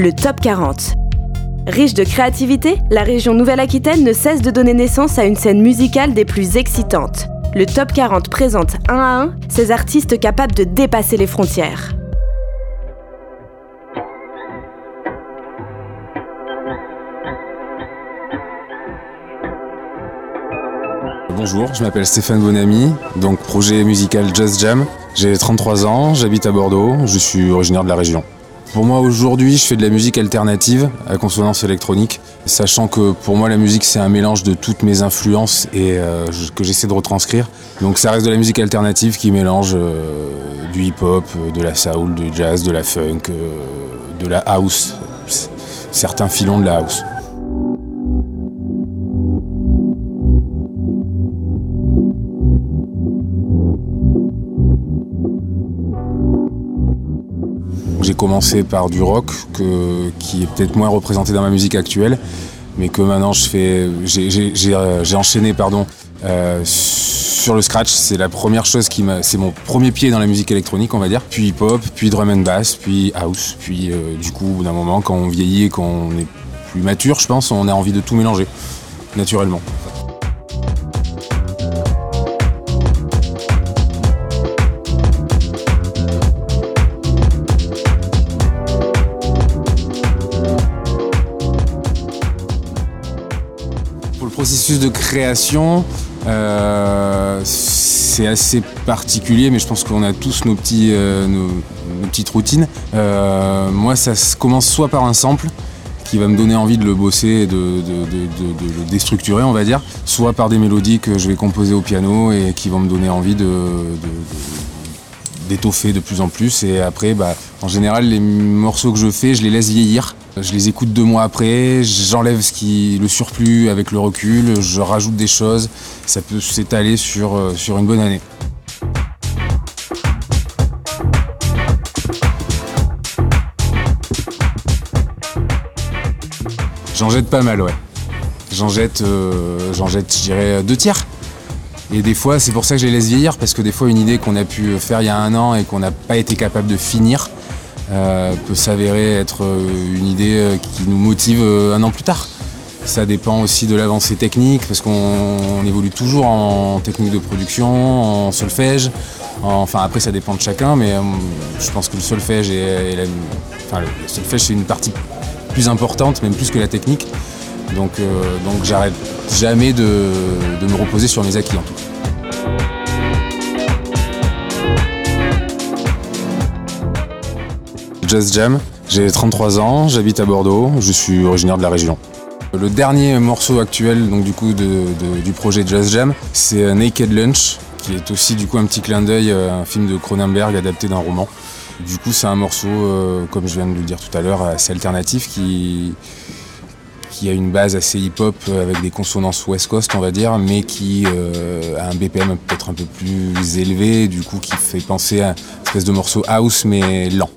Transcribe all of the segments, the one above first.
le Top 40. Riche de créativité, la région Nouvelle-Aquitaine ne cesse de donner naissance à une scène musicale des plus excitantes. Le Top 40 présente un à un ces artistes capables de dépasser les frontières. Bonjour, je m'appelle Stéphane Bonamy, donc projet musical Jazz Jam. J'ai 33 ans, j'habite à Bordeaux, je suis originaire de la région. Pour moi aujourd'hui je fais de la musique alternative à consonance électronique, sachant que pour moi la musique c'est un mélange de toutes mes influences et euh, que j'essaie de retranscrire. Donc ça reste de la musique alternative qui mélange euh, du hip-hop, de la soul, du jazz, de la funk, euh, de la house, certains filons de la house. J'ai commencé par du rock, qui est peut-être moins représenté dans ma musique actuelle, mais que maintenant je fais, j'ai euh, enchaîné pardon euh, sur le scratch. C'est la première chose qui m'a, c'est mon premier pied dans la musique électronique, on va dire. Puis hip-hop, puis drum and bass, puis house, puis euh, du coup, d'un moment, quand on vieillit et qu'on est plus mature, je pense, on a envie de tout mélanger naturellement. Processus de création, euh, c'est assez particulier, mais je pense qu'on a tous nos, petits, euh, nos, petites routines. Euh, moi, ça commence soit par un sample qui va me donner envie de le bosser et de, le déstructurer, on va dire, soit par des mélodies que je vais composer au piano et qui vont me donner envie de, d'étoffer de plus en plus. Et après, bah, en général, les morceaux que je fais, je les laisse vieillir. Je les écoute deux mois après, j'enlève ce qui, le surplus avec le recul, je rajoute des choses. Ça peut s'étaler sur, euh, une bonne année. J'en jette pas mal, ouais. J'en jette, euh, j'en jette, je dirais, deux tiers. Et des fois, c'est pour ça que je les laisse vieillir, parce que des fois, une idée qu'on a pu faire il y a un an et qu'on n'a pas été capable de finir euh, peut s'avérer être euh, une idée euh, qui nous motive un an plus tard. Ça dépend aussi de l'avancée technique, parce qu'on évolue toujours en technique de production, en solfège. Enfin, après, ça dépend de chacun, mais je pense que le solfège, est, le solfège, c'est une partie plus importante, même plus que la technique. Donc, donc j'arrête jamais de, me reposer sur mes acquis en tout Jazz Jam, j'ai 33 ans, j'habite à Bordeaux, je suis originaire de la région. Le dernier morceau actuel donc, du, coup, du projet Jazz Jam, c'est Naked Lunch, qui est aussi du coup un petit clin d'œil, un film de Cronenberg adapté d'un roman. Du coup, c'est un morceau, euh, comme je viens de le dire tout à l'heure, assez alternatif qui, a une base assez hip-hop avec des consonances West Coast, on va dire, mais qui euh, a un BPM peut-être un peu plus élevé, du coup qui fait penser à une espèce de morceau house mais lent.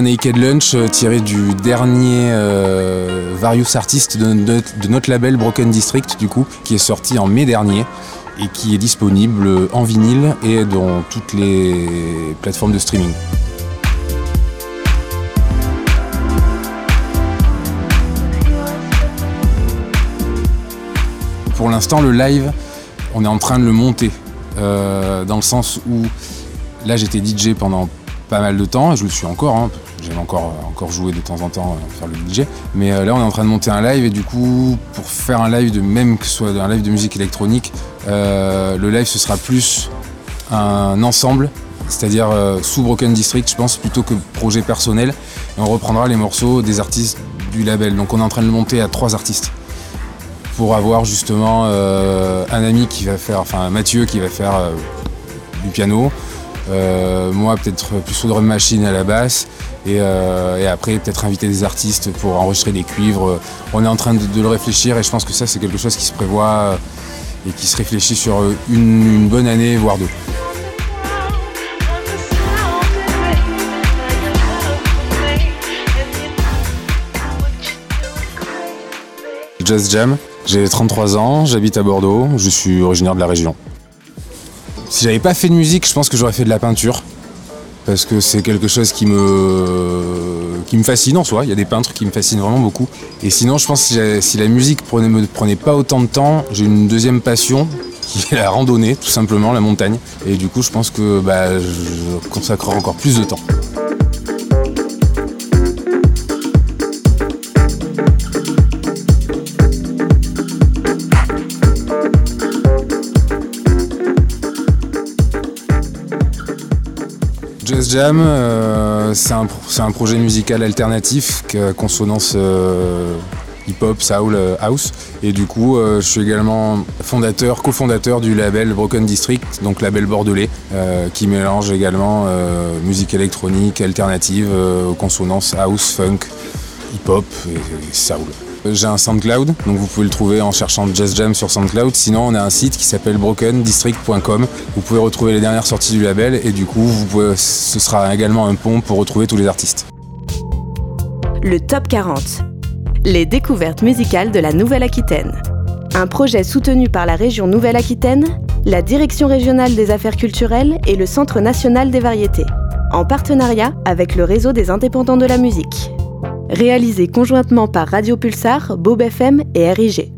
Naked Lunch euh, tiré du dernier euh, Various Artist de, de, notre label Broken District du coup qui est sorti en mai dernier et qui est disponible en vinyle et dans toutes les plateformes de streaming. Pour l'instant le live on est en train de le monter euh, dans le sens où là j'étais DJ pendant pas mal de temps, je le suis encore, hein. j'aime encore, encore jouer de temps en temps, euh, faire le DJ. Mais euh, là, on est en train de monter un live, et du coup, pour faire un live de même que ce soit un live de musique électronique, euh, le live ce sera plus un ensemble, c'est-à-dire sous Broken District, je pense, plutôt que projet personnel. Et on reprendra les morceaux des artistes du label. Donc on est en train de le monter à trois artistes pour avoir justement un ami qui va faire, enfin Mathieu qui va faire du piano, euh, moi, peut-être plus sur drum machine à la basse. Euh, et, après, peut-être inviter des artistes pour enregistrer des cuivres. On est en train de, le réfléchir et je pense que ça, c'est quelque chose qui se prévoit et qui se réfléchit sur une, bonne année, voire deux. Jazz Jam, j'ai 33 ans, j'habite à Bordeaux, je suis originaire de la région. Si j'avais pas fait de musique, je pense que j'aurais fait de la peinture. Parce que c'est quelque chose qui me, fascine en soi. Il y a des peintres qui me fascinent vraiment beaucoup. Et sinon, je pense que si, la musique prenait, me prenait pas autant de temps, j'ai une deuxième passion qui est la randonnée, tout simplement, la montagne. Et du coup, je pense que bah, je consacrerai encore plus de temps. Jazz Jam, euh, c'est un, projet musical alternatif, consonance euh, hip-hop, soul, euh, house. Et du coup, je suis également fondateur, cofondateur du label Broken District, donc label bordelais, qui mélange également musique électronique alternative, consonance house, funk, hip-hop et soul. J'ai un SoundCloud, donc vous pouvez le trouver en cherchant Jazz Jam sur SoundCloud. Sinon, on a un site qui s'appelle brokendistrict.com. Vous pouvez retrouver les dernières sorties du label et du coup, ce sera également un pont pour retrouver tous les artistes. Le Top 40. Les découvertes musicales de la Nouvelle-Aquitaine. Un projet soutenu par la région Nouvelle-Aquitaine, la Direction régionale des affaires culturelles et le Centre national des variétés, en partenariat avec le réseau des indépendants de la musique réalisé conjointement par Radio Pulsar, Bob FM et RIG.